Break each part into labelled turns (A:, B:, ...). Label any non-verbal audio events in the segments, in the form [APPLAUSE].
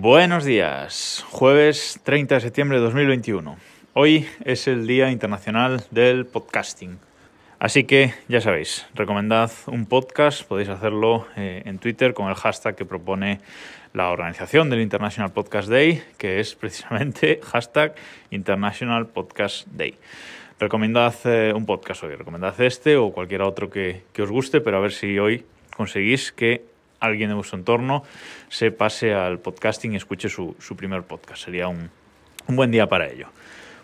A: Buenos días, jueves 30 de septiembre de 2021. Hoy es el Día Internacional del Podcasting. Así que ya sabéis, recomendad un podcast, podéis hacerlo eh, en Twitter con el hashtag que propone la organización del International Podcast Day, que es precisamente [LAUGHS] hashtag International Podcast Day. Recomendad eh, un podcast hoy, recomendad este o cualquier otro que, que os guste, pero a ver si hoy conseguís que alguien de vuestro entorno se pase al podcasting y escuche su, su primer podcast. Sería un, un buen día para ello.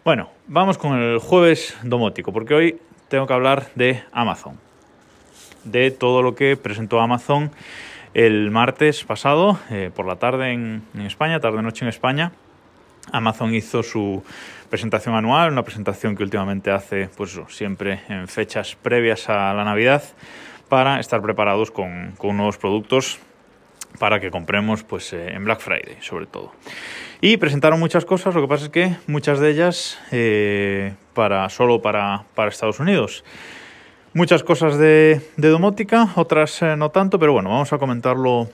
A: Bueno, vamos con el jueves domótico, porque hoy tengo que hablar de Amazon, de todo lo que presentó Amazon el martes pasado, eh, por la tarde en, en España, tarde-noche en España. Amazon hizo su presentación anual, una presentación que últimamente hace pues, siempre en fechas previas a la Navidad para estar preparados con, con nuevos productos para que compremos pues, eh, en Black Friday, sobre todo. Y presentaron muchas cosas, lo que pasa es que muchas de ellas eh, para, solo para, para, Estados Unidos. Muchas cosas de, de domótica, otras eh, no tanto, pero bueno, vamos a comentarlo.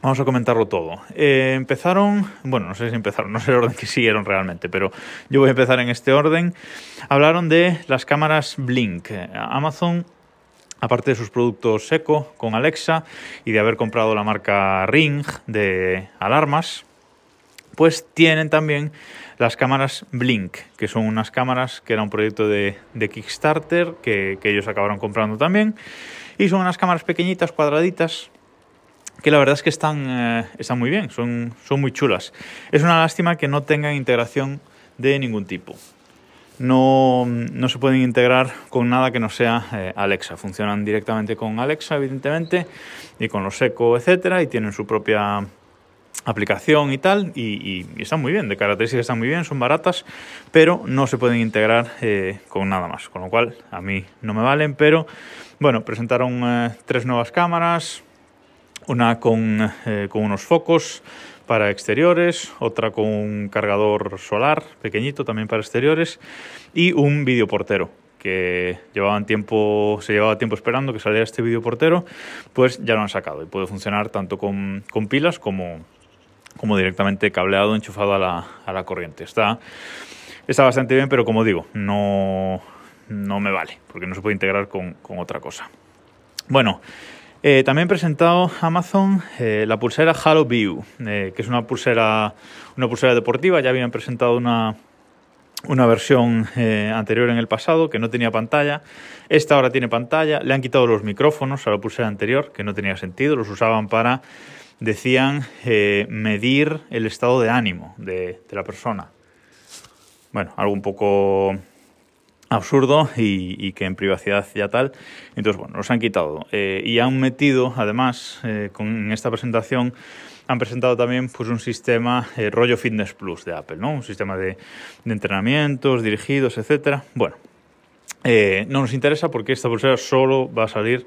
A: Vamos a comentarlo todo. Empezaron, bueno, no sé si empezaron, [LAUGHS] no sé el orden que siguieron realmente, pero yo voy a empezar en este orden. Hablaron de las cámaras Blink. Amazon aparte de sus productos Echo con Alexa y de haber comprado la marca Ring de alarmas, pues tienen también las cámaras Blink, que son unas cámaras que era un proyecto de, Kickstarter que, que, ellos acabaron comprando también. Y son unas cámaras pequeñitas, cuadraditas, que la verdad es que están, eh, están muy bien, son, son muy chulas. Es una lástima que no tengan integración de ningún tipo no, no, se pueden integrar con nada que no sea eh, Alexa. Funcionan directamente con Alexa, evidentemente, y con los Echo, etcétera, y tienen su propia aplicación y tal, y, están muy bien, de características están muy bien, son baratas, pero no se pueden integrar eh, con nada más, con lo cual a mí no me valen, pero bueno, presentaron eh, tres nuevas cámaras, una con, eh, con unos focos, para exteriores, otra con un cargador solar pequeñito también para exteriores y un videoportero que llevaban tiempo, se llevaba tiempo esperando que saliera este videoportero, pues ya lo han sacado y puede funcionar tanto con, con pilas como, como directamente cableado, enchufado a la, a la corriente. Está, está bastante bien, pero como digo, no, no me vale, porque no se puede integrar con, con otra cosa. Bueno, eh, también he presentado Amazon eh, la pulsera Halo View, eh, que es una pulsera, una pulsera deportiva. Ya habían presentado una, una versión anterior en el pasado que no tenía pantalla. Esta ahora tiene pantalla. Le han quitado los micrófonos a la pulsera anterior, que no tenía sentido. Los usaban para, decían, medir el estado de ánimo de, de la persona. Bueno, algo un poco absurdo y, que en privacidad ya tal. Entonces, bueno, los han quitado. Eh, y han metido, además, eh, con, en esta presentación, han presentado también pues, un sistema eh, rollo Fitness Plus de Apple, ¿no? Un sistema de, entrenamientos dirigidos, etcétera. Bueno, eh, no nos interesa porque esta pulsera solo va a salir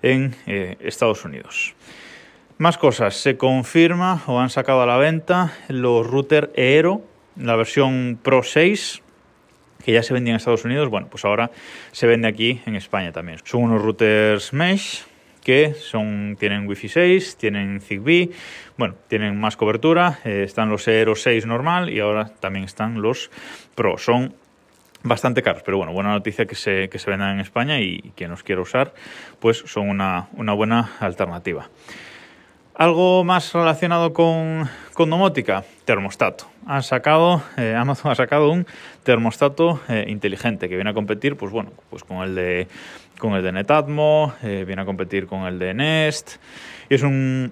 A: en Estados Unidos. Más cosas, se confirma o han sacado a la venta los router Eero, la versión Pro 6, que ya se vendía en Estados Unidos, bueno, pues ahora se vende aquí en España también. Son unos routers mesh que son, tienen Wi-Fi 6, tienen Zigbee, bueno, tienen más cobertura, eh, están los Aero 6 normal y ahora también están los Pro. Son bastante caros, pero bueno, buena noticia que se, que se vendan en España y quien los quiera usar, pues son una, una buena alternativa. Algo más relacionado con, domótica, termostato. Ha sacado, eh, Amazon ha sacado un termostato eh, inteligente que viene a competir, pues bueno, pues con el de, con el de Netatmo, eh, viene a competir con el de Nest. Y es un,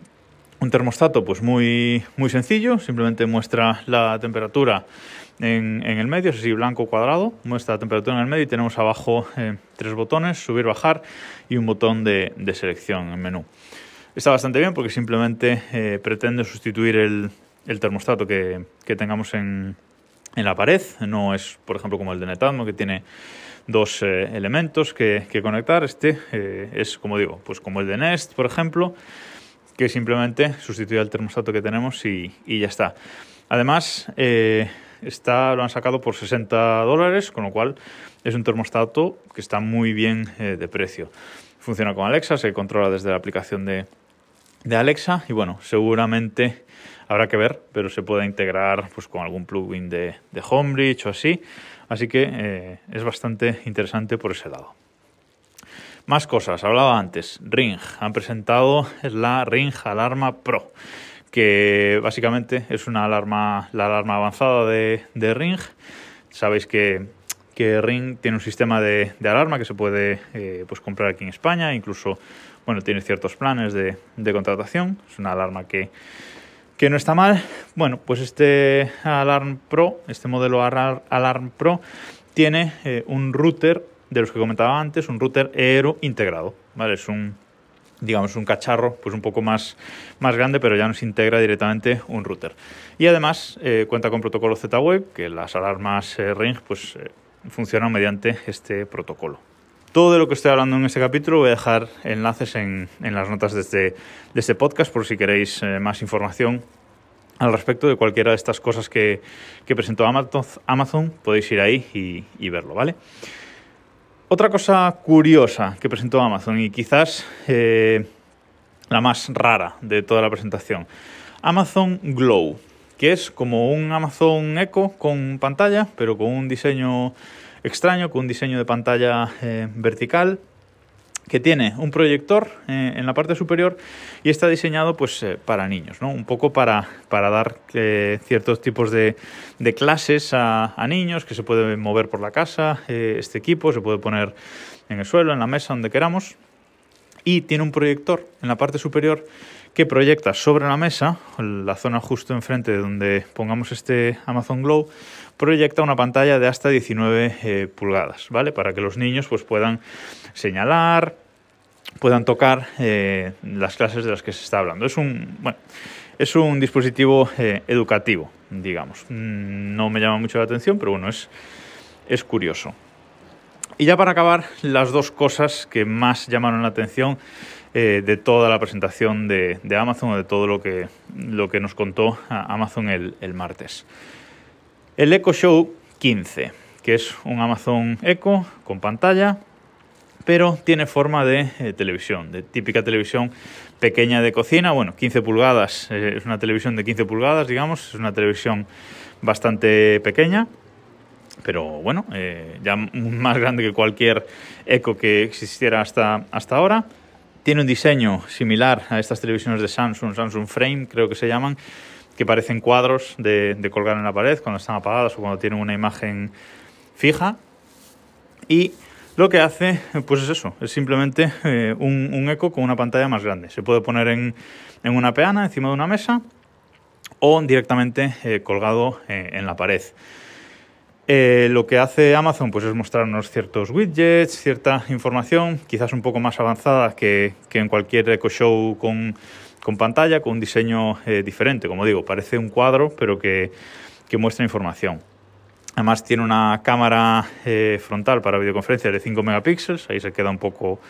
A: un termostato pues muy, muy sencillo, simplemente muestra la temperatura en, en, el medio, es así blanco cuadrado, muestra la temperatura en el medio y tenemos abajo tres botones, subir, bajar y un botón de, de selección en menú. Está bastante bien porque simplemente eh, pretende sustituir el, el termostato que, que tengamos en, en, la pared. No es, por ejemplo, como el de Netatmo, que tiene dos eh, elementos que, que, conectar. Este eh, es, como digo, pues como el de Nest, por ejemplo, que simplemente sustituye el termostato que tenemos y, y ya está. Además, eh, está, lo han sacado por 60 dólares, con lo cual es un termostato que está muy bien eh, de precio. Funciona con Alexa, se controla desde la aplicación de, de Alexa y bueno, seguramente Habrá que ver, pero se puede integrar pues, con algún plugin de, Homebridge o así. Así que eh, es bastante interesante por ese lado. Más cosas, hablaba antes, Ring. Han presentado la Ring Alarma Pro, que básicamente es una alarma, la alarma avanzada de, Ring. Sabéis que, Ring tiene un sistema de, alarma que se puede eh, pues comprar aquí en España, incluso bueno, tiene ciertos planes de, contratación. Es una alarma que, que no está mal. Bueno, pues este Alarm Pro, este modelo Alarm Pro, tiene eh, un router de los que comentaba antes, un router Aero integrado. ¿vale? Es un, digamos, un cacharro pues un poco más, más grande, pero ya nos integra directamente un router. Y además eh, cuenta con protocolo Z-Wave, que las alarmas Ring pues, funcionan mediante este protocolo. Todo de lo que estoy hablando en este capítulo voy a dejar enlaces en, en las notas de este, de este, podcast por si queréis más información al respecto de cualquiera de estas cosas que, que presentó Amazon, podéis ir ahí y, y verlo, ¿vale? Otra cosa curiosa que presentó Amazon y quizás eh, la más rara de toda la presentación. Amazon Glow, que es como un Amazon Echo con pantalla, pero con un diseño extraño, con un diseño de pantalla eh, vertical que tiene un proyector eh, en la parte superior y está diseñado pues eh, para niños, ¿no? Un poco para, para dar ciertos tipos de, de clases a, a, niños que se puede mover por la casa, este equipo se puede poner en el suelo, en la mesa, donde queramos y tiene un proyector en la parte superior que proyecta sobre la mesa, la zona justo enfrente de donde pongamos este Amazon Glow, proyecta una pantalla de hasta 19 eh, pulgadas, ¿vale? Para que los niños pues, puedan señalar, puedan tocar eh, las clases de las que se está hablando. Es un, bueno, es un dispositivo eh, educativo, digamos. Mm, no me llama mucho la atención, pero bueno, es, es curioso. Y ya para acabar, las dos cosas que más llamaron la atención de toda la presentación de, Amazon o de todo lo que, lo que nos contó Amazon el, martes. El Echo Show 15, que es un Amazon Echo con pantalla, pero tiene forma de eh, televisión, de típica televisión pequeña de cocina, bueno, 15 pulgadas, eh, es una televisión de 15 pulgadas, digamos, es una televisión bastante pequeña, pero bueno, eh, ya [LAUGHS] más grande que cualquier Echo que existiera hasta, hasta ahora. Tiene un diseño similar a estas televisiones de Samsung, Samsung Frame creo que se llaman, que parecen cuadros de, colgar en la pared cuando están apagadas o cuando tienen una imagen fija. Y lo que hace, pues es eso, es simplemente eh, un, eco con una pantalla más grande. Se puede poner en, una peana, encima de una mesa, o directamente eh, colgado eh, en la pared. Lo que hace Amazon pues es mostrarnos ciertos widgets, cierta información, quizás un poco más avanzada que, que en cualquier Eco Show con, con pantalla, con un diseño eh, diferente. Como digo, parece un cuadro, pero que, que muestra información. Además tiene una cámara eh, frontal para videoconferencia de 5 megapíxeles, ahí se queda un poco,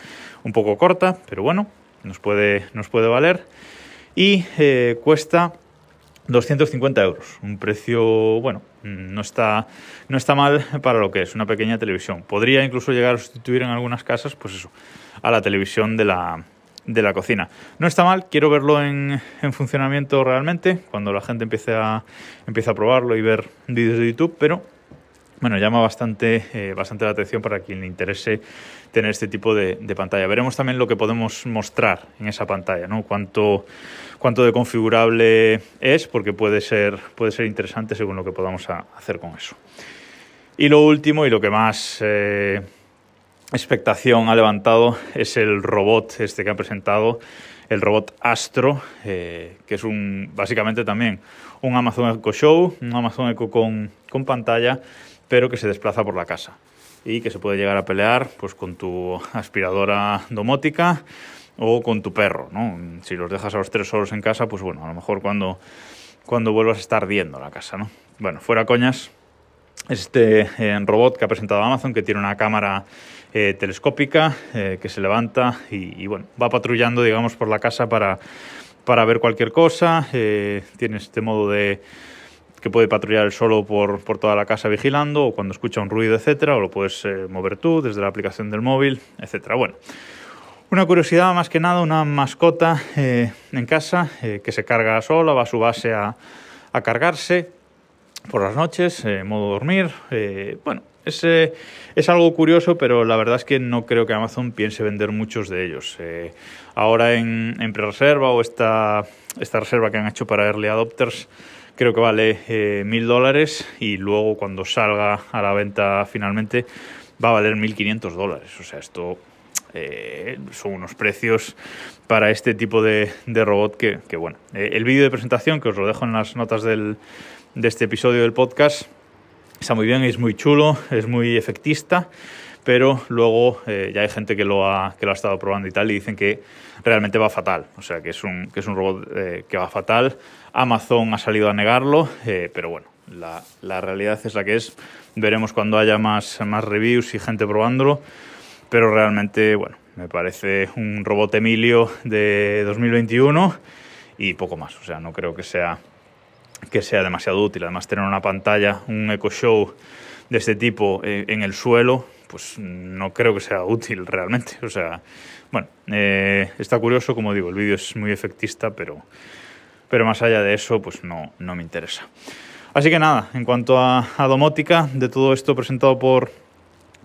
A: un poco corta, pero bueno, nos puede, nos puede valer. Y eh, cuesta 250 euros, un precio, bueno, no está, no está mal para lo que es una pequeña televisión. Podría incluso llegar a sustituir en algunas casas, pues eso, a la televisión de la, de la cocina. No está mal, quiero verlo en, funcionamiento realmente, cuando la gente empiece a, empiece a probarlo y ver vídeos de YouTube, pero bueno, llama bastante, eh, bastante la atención para quien le interese tener este tipo de, pantalla. Veremos también lo que podemos mostrar en esa pantalla, ¿no? Cuánto, cuánto de configurable es, porque puede ser, puede ser interesante según lo que podamos hacer con eso. Y lo último y lo que más eh, expectación ha levantado es el robot este que ha presentado, el robot Astro, eh, que es un básicamente también un Amazon Echo Show, un Amazon Echo con, con, pantalla, pero que se desplaza por la casa y que se puede llegar a pelear pues con tu aspiradora domótica o con tu perro, ¿no? Si los dejas a los tres solos en casa, pues bueno, a lo mejor cuando, cuando vuelvas a estar ardiendo la casa, ¿no? Bueno, fuera coñas, este eh, robot que ha presentado Amazon, que tiene una cámara eh, telescópica eh, que se levanta y, bueno, va patrullando, digamos, por la casa para, para ver cualquier cosa. tiene este modo de que puede patrullar solo por, por, toda la casa vigilando o cuando escucha un ruido, etcétera, o lo puedes mover tú desde la aplicación del móvil, etcétera. Bueno, Una curiosidad más que nada, una mascota eh, en casa eh, que se carga sola, va a su base a, a cargarse por las noches, eh, modo dormir. Eh, bueno, es, eh, es, algo curioso, pero la verdad es que no creo que Amazon piense vender muchos de ellos. Eh, ahora en, en pre-reserva o esta, esta reserva que han hecho para Early Adopters creo que vale mil dólares y luego cuando salga a la venta finalmente va a valer 1.500 dólares. O sea, esto eh, son unos precios para este tipo de, de robot que, que bueno. Eh, el vídeo de presentación, que os lo dejo en las notas del, de este episodio del podcast, está muy bien, es muy chulo, es muy efectista, pero luego eh, ya hay gente que lo, ha, que lo ha estado probando y tal y dicen que realmente va fatal, o sea, que es un, que es un robot eh, que va fatal. Amazon ha salido a negarlo, eh, pero bueno, la, la, realidad es la que es. Veremos cuando haya más, más reviews y gente probándolo, pero realmente, bueno, me parece un robot Emilio de 2021 y poco más, o sea, no creo que sea que sea demasiado útil. Además, tener una pantalla, un Echo Show de este tipo eh, en el suelo, pues no creo que sea útil realmente. O sea, bueno, eh, está curioso, como digo, el vídeo es muy efectista, pero, pero más allá de eso, pues no, no me interesa. Así que nada, en cuanto a, domótica, de todo esto presentado por,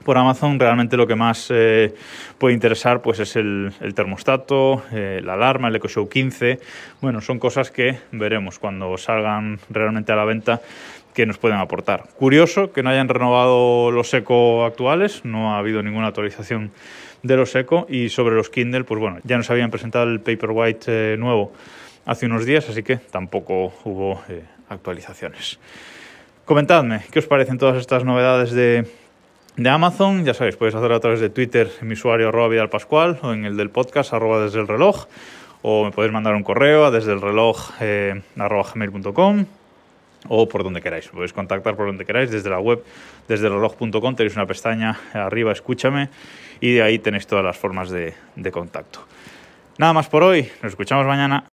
A: por Amazon realmente lo que más eh, puede interesar pues es el, termostato, la alarma, el EcoShow 15. Bueno, son cosas que veremos cuando salgan realmente a la venta que nos pueden aportar. Curioso que no hayan renovado los Eco actuales, no ha habido ninguna actualización de los Eco y sobre los Kindle, pues bueno, ya nos habían presentado el Paperwhite eh, nuevo hace unos días, así que tampoco hubo eh, actualizaciones. Comentadme, ¿qué os parecen todas estas novedades de, de Amazon, ya sabéis, podéis hacerlo a través de Twitter en mi usuario arroba Vidal Pascual o en el del podcast arroba desde el reloj o me podéis mandar un correo a desde el reloj eh, arroba gmail.com o por donde queráis. Podéis contactar por donde queráis desde la web desde el reloj.com tenéis una pestaña arriba, escúchame y de ahí tenéis todas las formas de, de contacto. Nada más por hoy, nos escuchamos mañana.